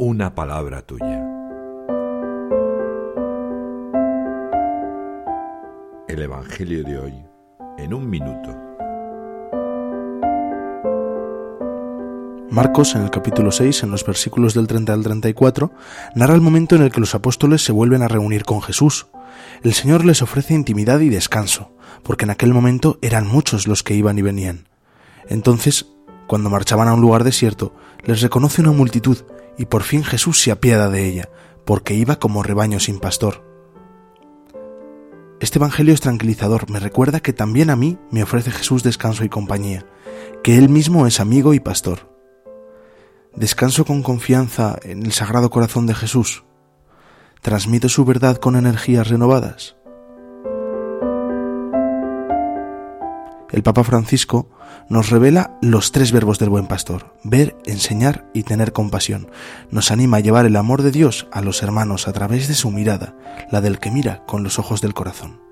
una palabra tuya. El Evangelio de hoy en un minuto. Marcos, en el capítulo 6, en los versículos del 30 al 34, narra el momento en el que los apóstoles se vuelven a reunir con Jesús. El Señor les ofrece intimidad y descanso, porque en aquel momento eran muchos los que iban y venían. Entonces, cuando marchaban a un lugar desierto, les reconoce una multitud y por fin Jesús se apiada de ella, porque iba como rebaño sin pastor. Este Evangelio es tranquilizador, me recuerda que también a mí me ofrece Jesús descanso y compañía, que Él mismo es amigo y pastor. Descanso con confianza en el Sagrado Corazón de Jesús. Transmito su verdad con energías renovadas. El Papa Francisco nos revela los tres verbos del buen pastor, ver, enseñar y tener compasión. Nos anima a llevar el amor de Dios a los hermanos a través de su mirada, la del que mira con los ojos del corazón.